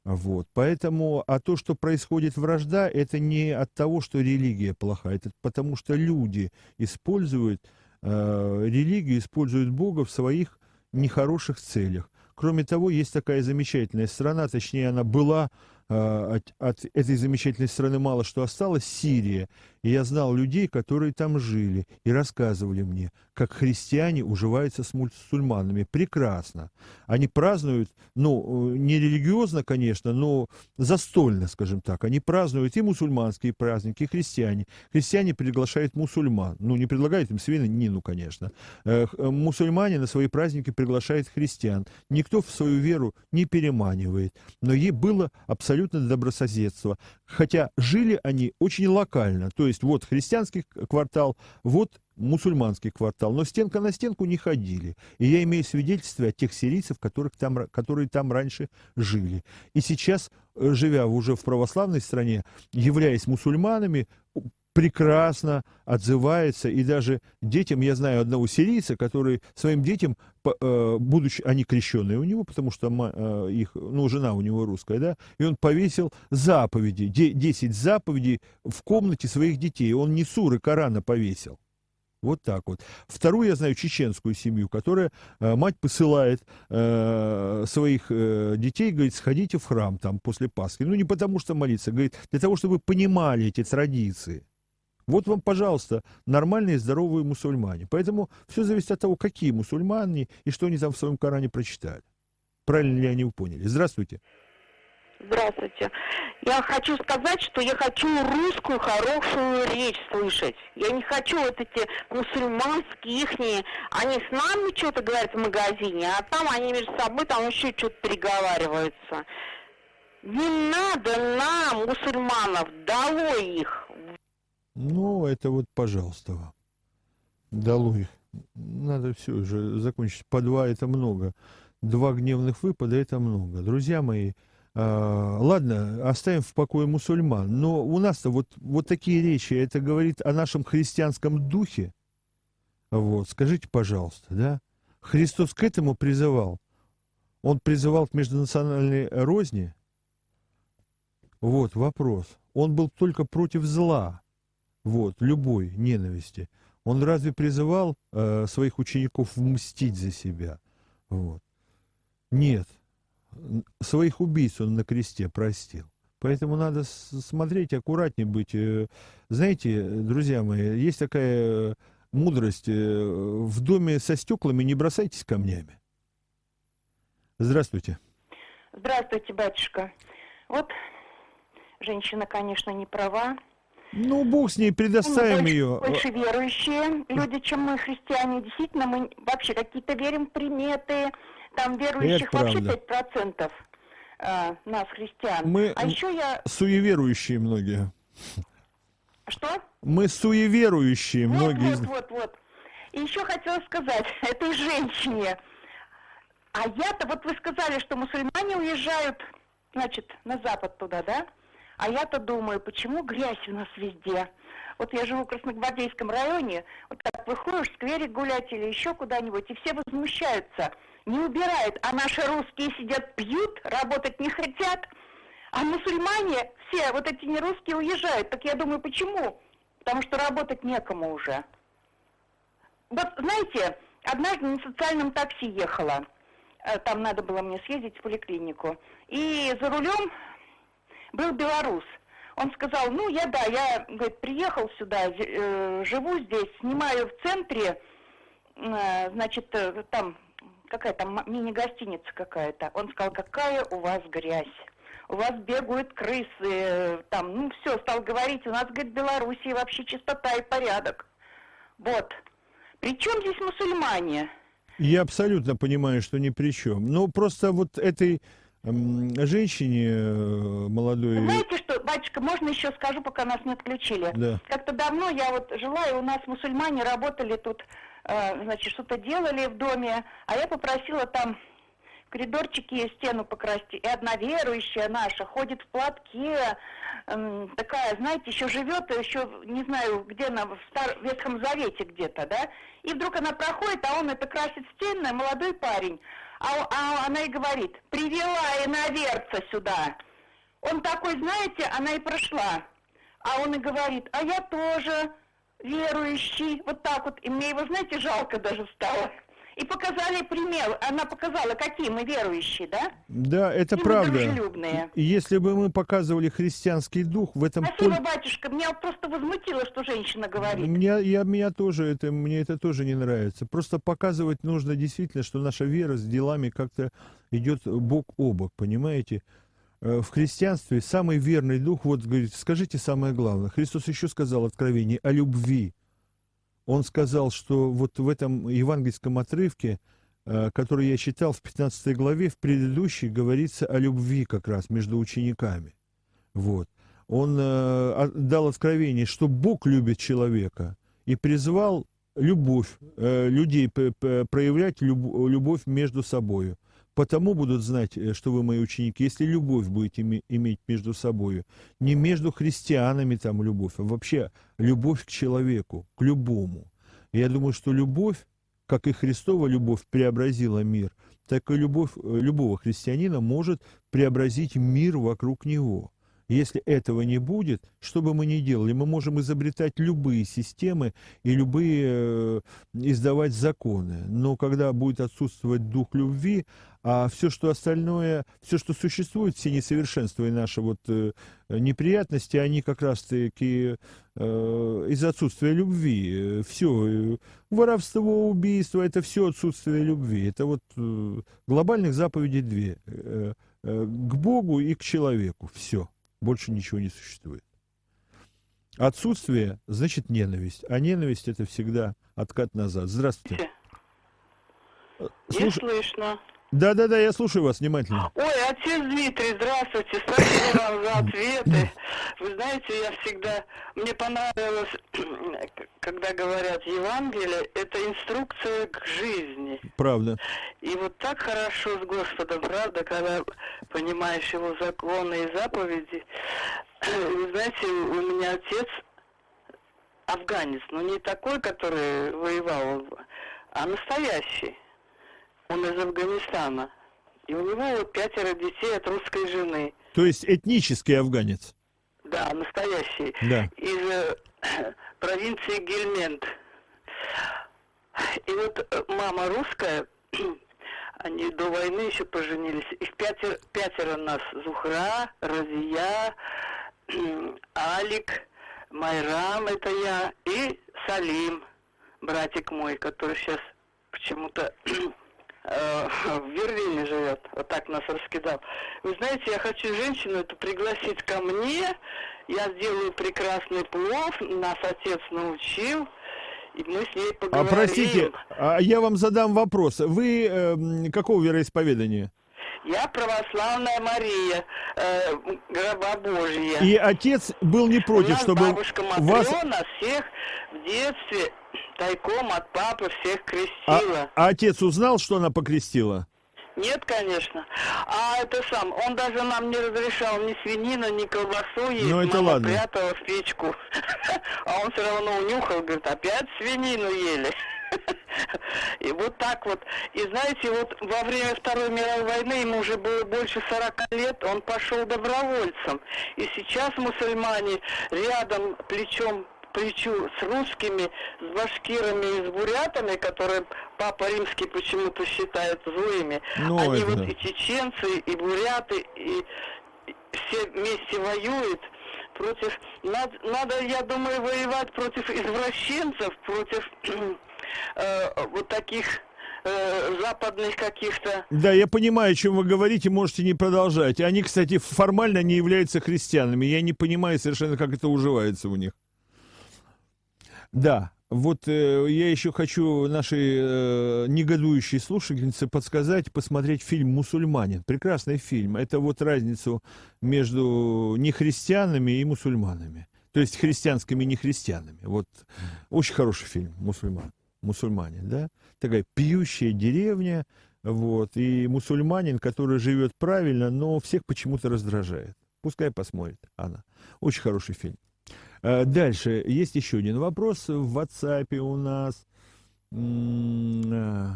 Вот, поэтому, а то, что происходит вражда, это не от того, что религия плохая, это потому что люди используют э, религию, используют Бога в своих нехороших целях. Кроме того, есть такая замечательная страна, точнее, она была от, от этой замечательной страны мало что осталось, Сирия. И я знал людей, которые там жили, и рассказывали мне, как христиане уживаются с мусульманами. Прекрасно. Они празднуют, ну, э, не религиозно, конечно, но застольно, скажем так. Они празднуют и мусульманские праздники, и христиане. Христиане приглашают мусульман. Ну, не предлагают им свинину, конечно. Э, э, мусульмане на свои праздники приглашают христиан. Никто в свою веру не переманивает. Но ей было абсолютно добрососедство. Хотя жили они очень локально. То есть вот христианский квартал, вот мусульманский квартал, но стенка на стенку не ходили. И я имею свидетельство от тех сирийцев, которых там, которые там раньше жили. И сейчас, э, живя уже в православной стране, являясь мусульманами, прекрасно отзывается, и даже детям, я знаю одного сирийца, который своим детям, э, будучи, они крещенные у него, потому что э, их, ну, жена у него русская, да, и он повесил заповеди, 10 заповедей в комнате своих детей, он не суры Корана повесил. Вот так вот. Вторую я знаю чеченскую семью, которая э, мать посылает э, своих э, детей, говорит, сходите в храм там после Пасхи. Ну не потому что молиться, говорит, для того, чтобы вы понимали эти традиции. Вот вам, пожалуйста, нормальные здоровые мусульмане. Поэтому все зависит от того, какие мусульмане и что они там в своем Коране прочитали. Правильно ли они поняли? Здравствуйте. Здравствуйте. Я хочу сказать, что я хочу русскую хорошую речь слышать. Я не хочу вот эти мусульманские ихние. Они с нами что-то говорят в магазине, а там они между собой там еще что-то переговариваются. Не надо нам, мусульманов, долой их. Ну, это вот, пожалуйста, вам. Долой. Надо все уже закончить. По два это много. Два гневных выпада это много. Друзья мои, ладно, оставим в покое мусульман, но у нас-то вот, вот такие речи, это говорит о нашем христианском духе. Вот, скажите, пожалуйста, да? Христос к этому призывал. Он призывал к межнациональной розни. Вот вопрос. Он был только против зла вот, любой ненависти, он разве призывал э, своих учеников мстить за себя? Вот. Нет. Своих убийц он на кресте простил. Поэтому надо смотреть, аккуратнее быть. Э, знаете, друзья мои, есть такая мудрость. Э, в доме со стеклами не бросайтесь камнями. Здравствуйте. Здравствуйте, батюшка. Вот женщина, конечно, не права. Ну, Бог с ней, предоставим больше, ее. Больше верующие люди, чем мы, христиане. Действительно, мы вообще какие-то верим в приметы. Там верующих вообще правда. 5% э, нас, христиан. Мы а еще я... суеверующие многие. Что? Мы суеверующие Вот, многие. вот, вот, вот. И еще хотела сказать этой женщине. А я-то, вот вы сказали, что мусульмане уезжают, значит, на запад туда, да? А я-то думаю, почему грязь у нас везде? Вот я живу в Красногвардейском районе, вот так выходишь в сквере гулять или еще куда-нибудь, и все возмущаются. Не убирают, а наши русские сидят, пьют, работать не хотят. А мусульмане, все вот эти нерусские уезжают. Так я думаю, почему? Потому что работать некому уже. Вот, знаете, однажды на социальном такси ехала. Э, там надо было мне съездить в поликлинику. И за рулем был белорус. Он сказал, ну, я, да, я, говорит, приехал сюда, э, живу здесь, снимаю в центре, э, значит, э, там какая-то мини-гостиница какая-то. Он сказал, какая у вас грязь. У вас бегают крысы, там, ну, все, стал говорить, у нас, говорит, в Белоруссии вообще чистота и порядок. Вот. Причем здесь мусульмане? Я абсолютно понимаю, что ни при чем. Но просто вот этой женщине э, молодой... Знаете что, батюшка, можно еще скажу, пока нас не отключили? Да. Как-то давно я вот жила, и у нас мусульмане работали тут, значит, что-то делали в доме, а я попросила там коридорчике стену покрасить. И одна верующая наша ходит в платке, э, такая, знаете, еще живет, еще не знаю, где она, в Стар... Ветхом Завете где-то, да? И вдруг она проходит, а он это красит стены, молодой парень. А, а она и говорит, привела иноверца сюда. Он такой, знаете, она и прошла. А он и говорит, а я тоже верующий. Вот так вот. И мне его, знаете, жалко даже стало. И показали пример. Она показала, какие мы верующие, да? Да, это и правда. Если бы мы показывали христианский дух в этом... Спасибо, пол... батюшка. Меня просто возмутило, что женщина говорит. Меня, я, меня тоже это, мне это тоже не нравится. Просто показывать нужно действительно, что наша вера с делами как-то идет бок о бок, понимаете? Э, в христианстве самый верный дух, вот говорит, скажите самое главное. Христос еще сказал откровение о любви он сказал, что вот в этом евангельском отрывке, э, который я читал в 15 главе, в предыдущей говорится о любви как раз между учениками. Вот. Он э, дал откровение, что Бог любит человека и призвал любовь, людей проявлять любовь между собой. Потому будут знать, э, что вы мои ученики, если любовь будете иметь между собой. Не между христианами там любовь, а вообще любовь к человеку, к любому. Я думаю, что любовь, как и Христова любовь преобразила мир, так и любовь э, любого христианина может преобразить мир вокруг него. Если этого не будет, что бы мы ни делали, мы можем изобретать любые системы и любые э, издавать законы. Но когда будет отсутствовать дух любви, а все, что остальное, все, что существует, все несовершенства и наши вот э, неприятности, они как раз-таки э, из отсутствия любви. Все, э, воровство, убийство, это все отсутствие любви. Это вот э, глобальных заповедей две. Э, э, к Богу и к человеку. Все. Больше ничего не существует. Отсутствие значит ненависть, а ненависть это всегда откат назад. Здравствуйте. Не слышно. Да, да, да, я слушаю вас внимательно. Ой, отец Дмитрий, здравствуйте, спасибо вам за ответы. Вы знаете, я всегда, мне понравилось, когда говорят Евангелие, это инструкция к жизни. Правда. И вот так хорошо с Господом, правда, когда понимаешь его законы и заповеди. Вы знаете, у меня отец афганец, но не такой, который воевал, а настоящий он из Афганистана. И у него вот пятеро детей от русской жены. То есть этнический афганец? Да, настоящий. Да. Из э, провинции Гельмент. И вот э, мама русская, они до войны еще поженились. Их пятеро, пятеро нас. Зухра, Разия, Алик, Майрам, это я, и Салим, братик мой, который сейчас почему-то Э, в Берлине живет, вот так нас раскидал. Вы знаете, я хочу женщину эту пригласить ко мне, я сделаю прекрасный плов, нас отец научил, и мы с ней поговорим. А простите, а я вам задам вопрос. Вы э, какого вероисповедания? Я православная Мария, э, гроба Божья. И отец был не против, У нас чтобы бабушка Матрена вас... всех в детстве тайком от папы всех крестила. А, а отец узнал, что она покрестила? Нет, конечно. А это сам, он даже нам не разрешал ни свинину, ни колбасу есть. Ну, это Мама ладно. прятала в печку. А он все равно унюхал, говорит, опять свинину ели. И вот так вот. И знаете, вот во время Второй мировой войны, ему уже было больше 40 лет, он пошел добровольцем. И сейчас мусульмане рядом, плечом плечу с русскими, с башкирами и с бурятами, которые Папа Римский почему-то считает злыми. Ну, Они это... вот и чеченцы, и буряты, и все вместе воюют против... Надо, надо, я думаю, воевать против извращенцев, против э, вот таких э, западных каких-то. Да, я понимаю, о чем вы говорите, можете не продолжать. Они, кстати, формально не являются христианами. Я не понимаю совершенно, как это уживается у них. Да, вот э, я еще хочу нашей э, негодующей слушательнице подсказать, посмотреть фильм «Мусульманин». Прекрасный фильм. Это вот разницу между нехристианами и мусульманами. То есть христианскими и нехристианами. Вот очень хороший фильм «Мусульман». Мусульманин, да? Такая пьющая деревня, вот, и мусульманин, который живет правильно, но всех почему-то раздражает. Пускай посмотрит она. Очень хороший фильм. Э, дальше. Есть еще один вопрос в WhatsApp у нас. Э,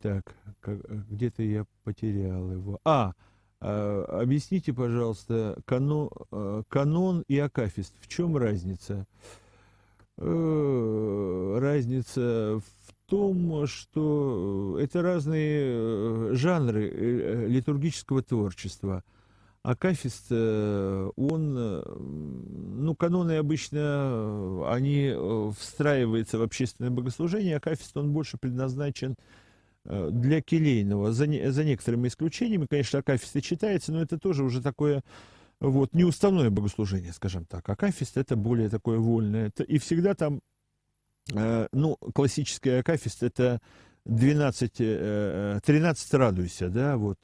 так, где-то я потерял его. А, э, объясните, пожалуйста, канон, канон и акафист. В чем разница? Разница в том, что это разные жанры литургического творчества – Акафист, э, он, э, ну, каноны обычно, э, они встраиваются в общественное богослужение, Акафист, он больше предназначен для келейного, за, не, за некоторыми исключениями, конечно, Акафист и читается, но это тоже уже такое, вот, неуставное богослужение, скажем так. Акафист это более такое вольное, и всегда там, ну, классический Акафист это 12, 13 радуйся, да, вот,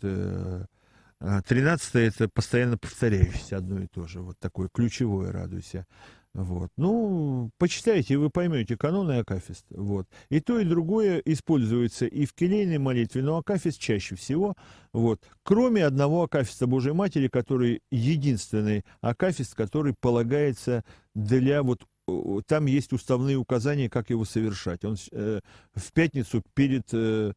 тринадцатое это постоянно повторяющееся одно и то же. Вот такое ключевое радуйся. Вот. Ну, почитайте, вы поймете канон и акафист. Вот. И то, и другое используется и в келейной молитве, но акафист чаще всего. Вот. Кроме одного акафиста Божьей Матери, который единственный акафист, который полагается для вот там есть уставные указания, как его совершать. Он э, в пятницу перед Э,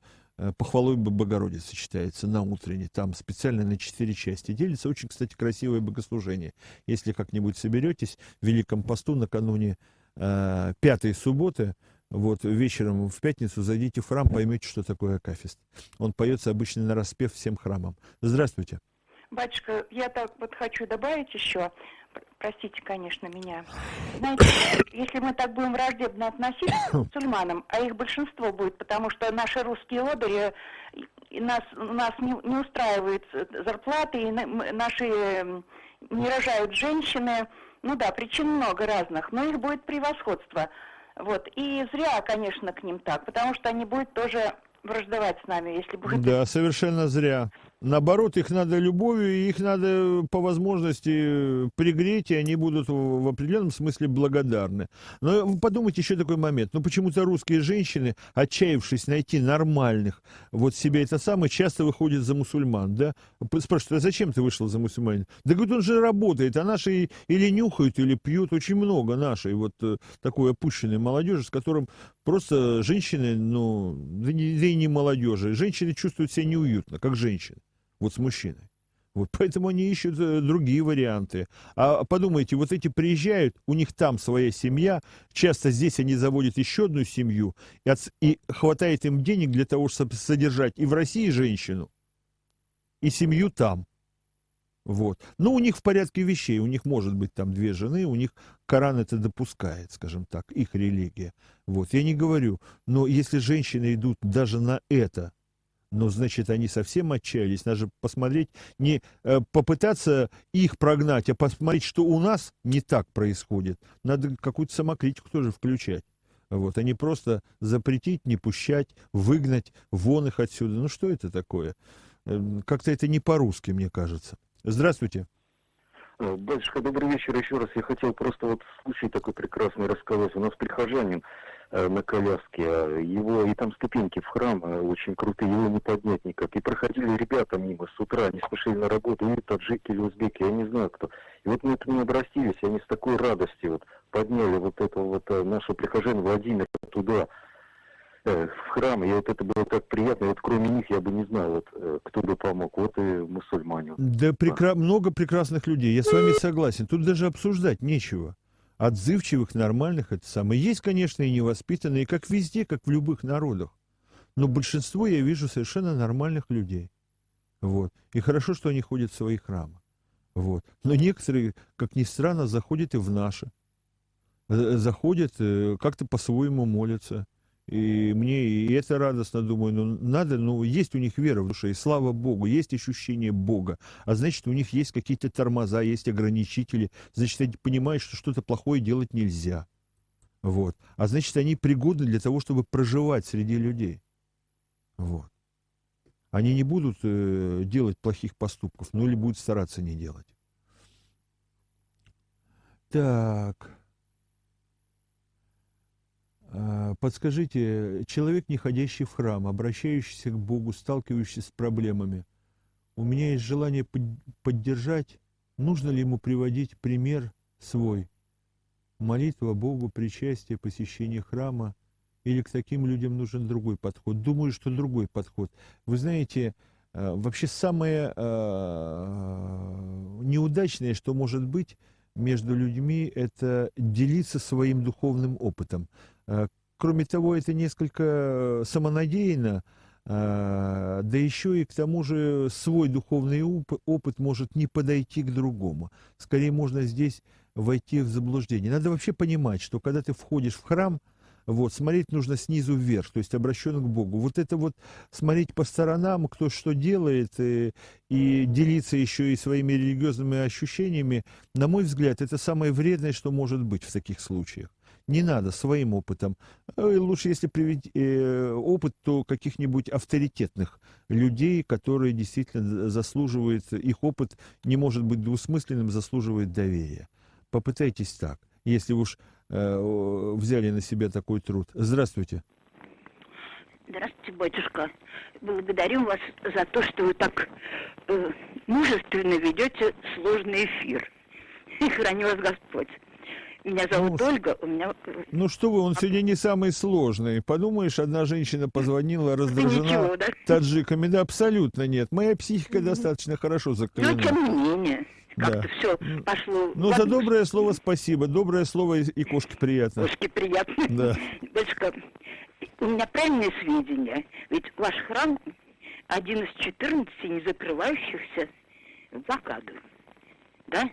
похвалой Богородицы читается на утренней. Там специально на четыре части делится. Очень, кстати, красивое богослужение. Если как-нибудь соберетесь в Великом посту накануне э, пятой субботы, вот вечером в пятницу зайдите в храм, поймете, что такое акафист. Он поется обычно на распев всем храмам. Здравствуйте. Батюшка, я так вот хочу добавить еще, простите, конечно, меня. Знаете, если мы так будем враждебно относиться к мусульманам, а их большинство будет, потому что наши русские лодыри, нас, нас не, не устраивают зарплаты, и наши не рожают женщины. Ну да, причин много разных, но их будет превосходство. Вот. И зря, конечно, к ним так, потому что они будут тоже враждовать с нами, если будет... Да, совершенно зря. Наоборот, их надо любовью, их надо по возможности пригреть, и они будут в определенном смысле благодарны. Но подумайте еще такой момент. Ну, почему-то русские женщины, отчаявшись найти нормальных, вот себе это самое, часто выходят за мусульман, да? Спрашивают, а зачем ты вышла за мусульманина? Да, говорит, он же работает, а наши или нюхают, или пьют. Очень много нашей вот э, такой опущенной молодежи, с которым просто женщины, ну, да и не молодежи, женщины чувствуют себя неуютно, как женщины вот с мужчиной. Вот поэтому они ищут э, другие варианты. А подумайте, вот эти приезжают, у них там своя семья, часто здесь они заводят еще одну семью, и, от, и хватает им денег для того, чтобы содержать и в России женщину, и семью там. Вот. Но у них в порядке вещей, у них может быть там две жены, у них Коран это допускает, скажем так, их религия. Вот. Я не говорю, но если женщины идут даже на это, но, значит, они совсем отчаялись. Надо же посмотреть, не э, попытаться их прогнать, а посмотреть, что у нас не так происходит. Надо какую-то самокритику тоже включать. Вот, а не просто запретить, не пущать, выгнать, вон их отсюда. Ну, что это такое? Эм, как-то это не по-русски, мне кажется. Здравствуйте. Э, батюшка, добрый вечер еще раз. Я хотел просто вот случай такой прекрасный рассказать. У нас прихожанин Э, на коляске. А его и там ступеньки в храм э, очень крутые, его не поднять никак. И проходили ребята мимо с утра, они спешили на работу, или таджики, или узбеки, я не знаю кто. И вот мы это не обратились, они с такой радостью вот подняли вот этого вот э, нашего прихожанина Владимира туда, в храм, и вот это было так приятно, вот кроме них я бы не знал, вот, кто бы помог, вот и мусульмане. Да, прекра... много прекрасных людей, я с вами согласен, тут даже обсуждать нечего отзывчивых, нормальных, это самое. Есть, конечно, и невоспитанные, как везде, как в любых народах. Но большинство я вижу совершенно нормальных людей. Вот. И хорошо, что они ходят в свои храмы. Вот. Но некоторые, как ни странно, заходят и в наши. Э, заходят, э, как-то по-своему молятся. И мне и это радостно, думаю, ну надо, ну есть у них вера в душе, и слава Богу, есть ощущение Бога, а значит у них есть какие-то тормоза, есть ограничители, значит они понимают, что что-то плохое делать нельзя. Вот. А значит, они пригодны для того, чтобы проживать среди людей. Вот. Они не будут э, делать плохих поступков, ну или будут стараться не делать. Так. А, подскажите, человек, не ходящий в храм, обращающийся к Богу, сталкивающийся с проблемами, у меня есть желание поддержать, нужно ли ему приводить пример свой? Молитва Богу, причастие, посещение храма, или к таким людям нужен другой подход? Думаю, что другой подход. Вы знаете, а, вообще самое а, неудачное, что может быть между людьми, это делиться своим духовным опытом. Э, кроме того, это несколько э, самонадеянно, э, да еще и к тому же свой духовный опыт может не подойти к другому. Скорее можно здесь войти в заблуждение. Надо вообще понимать, что когда ты входишь в храм, вот, смотреть нужно снизу вверх, то есть обращен к Богу. Вот это вот смотреть по сторонам, кто что делает, и, и делиться еще и своими религиозными ощущениями, на мой взгляд, это самое вредное, что может быть в таких случаях. Не надо своим опытом. Э, лучше, если привести э, опыт, то каких-нибудь авторитетных людей, которые действительно заслуживают, их опыт не может быть двусмысленным, заслуживает доверия. Попытайтесь так. если уж э, взяли на себя такой труд. Здравствуйте. Здравствуйте, батюшка. Благодарю вас за то, что вы так э, мужественно ведете сложный эфир. И храни вас Господь. Меня зовут ну, Ольга, у меня... Э, ну что вы, он сегодня не самый сложный. Подумаешь, одна женщина позвонила, раздражена Ничего, да? таджиками. Да, абсолютно нет. Моя психика достаточно хорошо закалена. Ну, тем не менее. Как-то да. все пошло. Ну, за доброе слово спасибо. Доброе слово и, и кошке приятно. Кошке приятно. Да. Батюшка, у меня правильные сведения. Ведь ваш храм один из 14 не закрывающихся в блокаду. Да?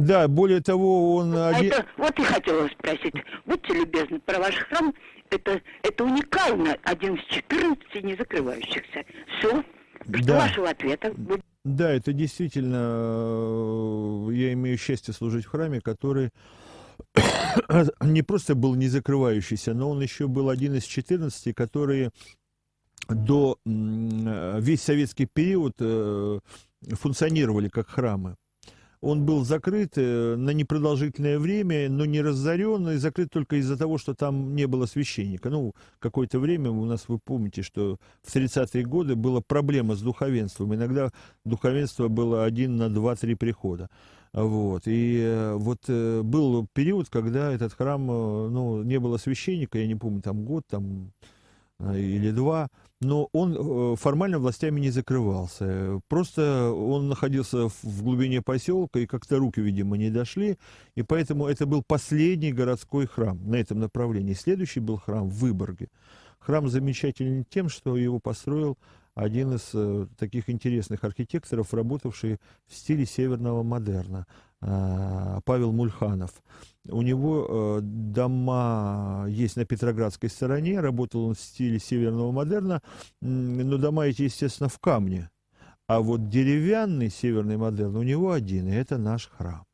Да, более того, он... А это, вот и хотела спросить. Будьте любезны, про ваш храм, это, это уникально, один из 14 не закрывающихся. Все. Жду да. вашего ответа. Да, это действительно, э, я имею счастье служить в храме, который не просто был не закрывающийся, но он еще был один из 14, которые до весь советский период э, функционировали как храмы. Он был закрыт э, на непродолжительное время, но не разорен, и закрыт только из-за того, что там не было священника. Ну, какое-то время у нас, вы помните, что в 30-е годы была проблема с духовенством. Иногда духовенство было один на два-три прихода. Вот. И э, вот э, был период, когда этот храм, ну, не было священника, я не помню, там год, там или два, но он э, формально властями не закрывался. Просто он находился в глубине поселка, и как-то руки, видимо, не дошли, и поэтому это был последний городской храм на этом направлении. Следующий был храм в Выборге. Храм замечательный тем, что его построил один из э, таких интересных архитекторов, работавший в стиле северного модерна, э, Павел Мульханов. У него э, дома есть на Петроградской стороне, работал он в стиле северного модерна, но дома эти, естественно, в камне. А вот деревянный северный модерн у него один, и это наш храм.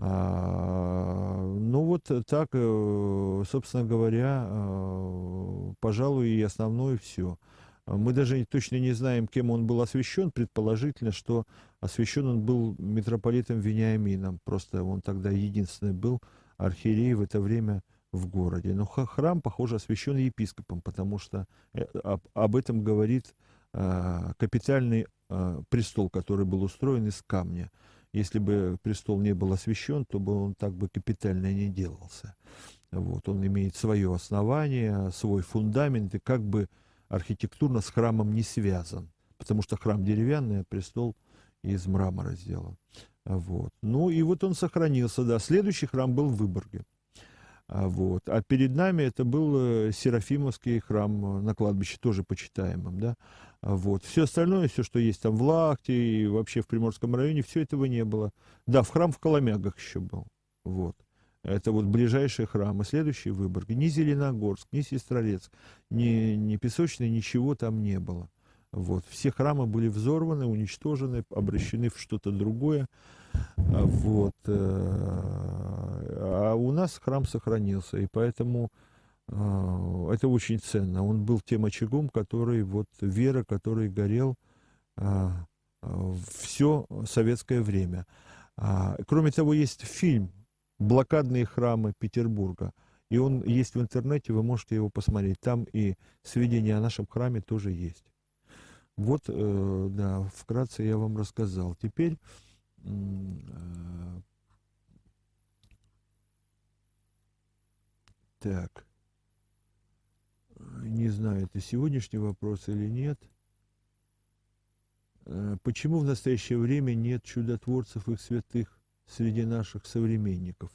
А, ну вот так, э, собственно говоря, э, пожалуй, и основное все. Мы даже точно не знаем, кем он был освящен. Предположительно, что освящен он был митрополитом Вениамином. Просто он тогда единственный был архиерей в это время в городе. Но храм, похоже, освящен епископом, потому что э, об этом говорит а, капитальный а, престол, который был устроен из камня. Если бы престол не был освящен, то бы он так бы капитально не делался. Вот, он имеет свое основание, свой фундамент, и как бы архитектурно с храмом не связан, потому что храм деревянный, а престол из мрамора сделан. Вот. Ну и вот он сохранился, да. Следующий храм был в Выборге. А, вот. а перед нами это был э, Серафимовский храм на кладбище, тоже почитаемым. Да? А вот. Все остальное, все, что есть там в Лахте и вообще в Приморском районе, все этого не было. Да, в храм в Коломягах еще был. Вот. Это вот ближайшие храмы. Следующий Выборг. Ни Зеленогорск, ни Сестрорецк, ни, ни Песочный, ничего там не было. Вот. Все храмы были взорваны, уничтожены, обращены в что-то другое. А вот. Э, а у нас храм сохранился, и поэтому э, это очень ценно. Он был тем очагом, который, вот, вера, который горел э, все советское время. А, кроме того, есть фильм блокадные храмы Петербурга. И он есть в интернете, вы можете его посмотреть. Там и сведения о нашем храме тоже есть. Вот, э, да, вкратце я вам рассказал. Теперь э, так, не знаю, это сегодняшний вопрос или нет. Э, почему в настоящее время нет чудотворцев и святых? Среди наших современников.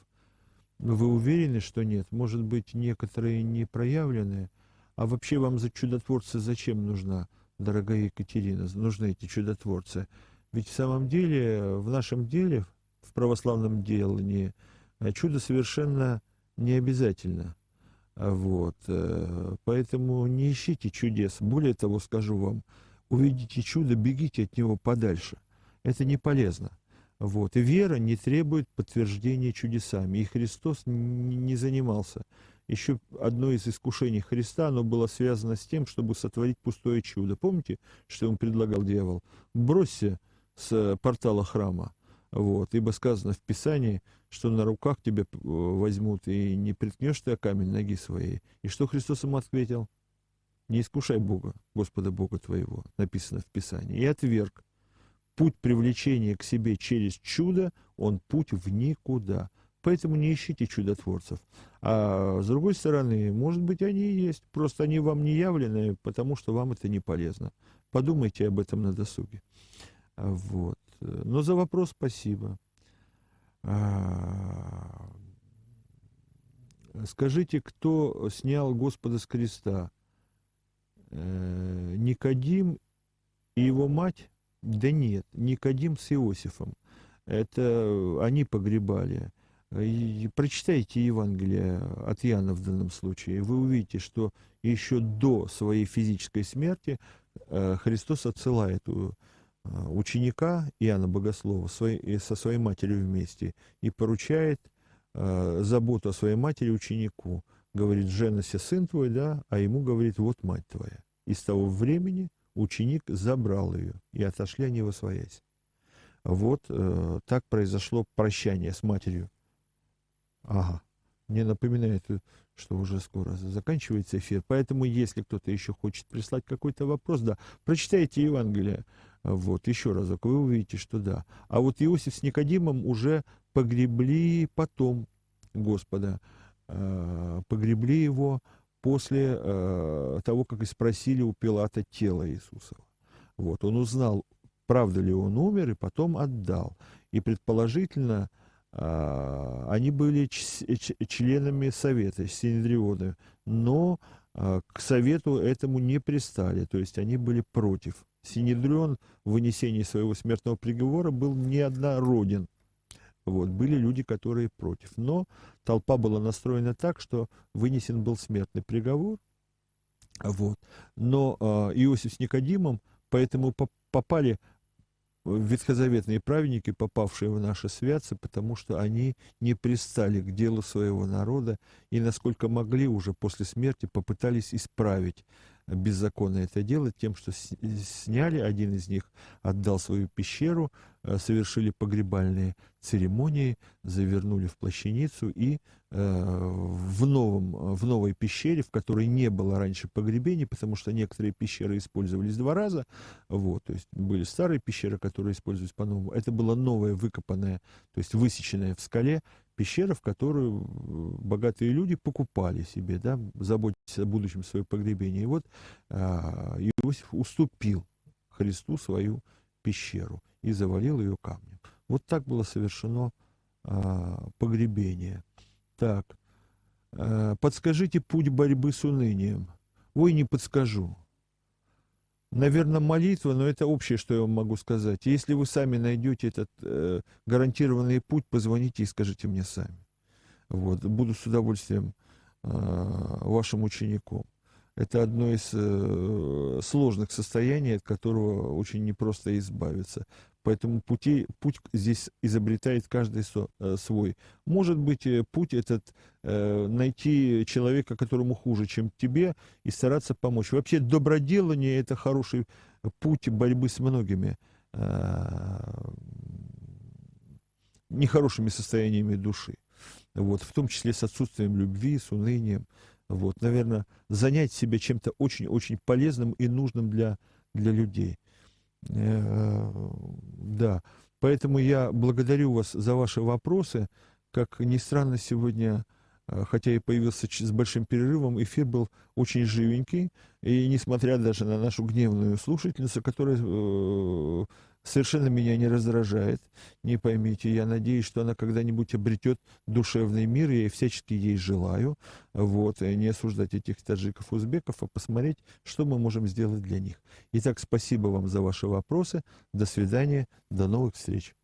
Вы уверены, что нет? Может быть, некоторые не проявленные? А вообще вам за чудотворцы зачем нужна, дорогая Екатерина, нужны эти чудотворцы? Ведь в самом деле, в нашем деле, в православном делании, э, чудо совершенно не обязательно. Вот. Э, поэтому не ищите чудес. Более того, скажу вам, увидите чудо, бегите от него подальше. Это не полезно. Вот. И вера не требует подтверждения чудесами. И Христос не занимался. Еще одно из искушений Христа, оно было связано с тем, чтобы сотворить пустое чудо. Помните, что он предлагал дьявол? Бросься с портала храма. Вот, ибо сказано в Писании, что на руках тебя э, возьмут, и не приткнешь ты о камень ноги своей. И что Христос ему ответил? Не искушай Бога, Господа Бога твоего, написано в Писании. И отверг. Путь привлечения к себе через чудо, он путь в никуда. Поэтому не ищите чудотворцев. А с другой стороны, может быть, они и есть. Просто они вам не явлены, потому что вам это не полезно. Подумайте об этом на досуге. Вот. Но за вопрос спасибо. А, скажите, кто снял Господа с креста? Э, Никодим и его мать? Да нет, Никодим с Иосифом. Это они погребали. И прочитайте Евангелие от Иоанна в данном случае, и вы увидите, что еще до своей физической смерти э, Христос отсылает Э, ученика Иоанна Богослова со своей матерью вместе и поручает э, заботу о своей матери ученику. Говорит, женося сын твой, да, а ему говорит, вот мать твоя. И с того времени ученик забрал ее, и отошли они во своясь. Вот э, так произошло прощание с матерью. Ага. Мне напоминает, что уже скоро заканчивается эфир. Поэтому, если кто-то еще хочет прислать какой-то вопрос, да, прочитайте Евангелие вот, еще разок, вы увидите, что да. А вот Иосиф с Никодимом уже погребли потом Господа, э, погребли его после э, того, как и спросили у Пилата тело Иисуса. Вот, он узнал, правда ли он умер, и потом отдал. И предположительно, э, они были членами совета, Синедрионы, но э, к совету этому не пристали, то есть они были против Синедрион в вынесении своего смертного приговора был неоднороден. Вот, были люди, которые против. Но толпа была настроена так, что вынесен был смертный приговор. Вот. Но э, Иосиф с Никодимом поэтому попали ветхозаветные праведники, попавшие в наши святцы, потому что они не пристали к делу своего народа и, насколько могли, уже после смерти попытались исправить беззаконно это делать тем, что сняли, один из них отдал свою пещеру, э, совершили погребальные церемонии, завернули в плащаницу и э, в, новом, в новой пещере, в которой не было раньше погребений, потому что некоторые пещеры использовались два раза, вот, то есть были старые пещеры, которые использовались по-новому, это была новая выкопанная, то есть высеченная в скале пещера, в которую э, богатые люди покупали себе, да, заботясь о будущем своем погребении. И вот а, Иосиф уступил Христу свою пещеру и завалил ее камнем. Вот так было совершено а, погребение. Так, а, подскажите путь борьбы с унынием. Ой, не подскажу. Наверное, молитва, но это общее, что я вам могу сказать. Если вы сами найдете этот э, гарантированный путь, позвоните и скажите мне сами. Вот. Буду с удовольствием э, вашим учеником. Это одно из э, сложных состояний, от которого очень непросто избавиться. Поэтому пути, путь здесь изобретает каждый со, э, свой. Может быть, э, путь этот э, найти человека, которому хуже, чем тебе, и стараться помочь. Вообще, доброделание – это хороший путь борьбы с многими э, нехорошими состояниями души. Вот, в том числе с отсутствием любви, с унынием. Вот, наверное, занять себя чем-то очень-очень полезным и нужным для, для людей. Э, да, поэтому я благодарю вас за ваши вопросы. Как ни странно, сегодня, э, хотя и появился с большим перерывом, эфир был очень живенький. И несмотря даже на нашу гневную слушательницу, которая э, совершенно меня не раздражает, не поймите. Я надеюсь, что она когда-нибудь обретет душевный мир, я всячески ей желаю. Вот, и не осуждать этих таджиков, узбеков, а посмотреть, что мы можем сделать для них. Итак, спасибо вам за ваши вопросы. До свидания, до новых встреч.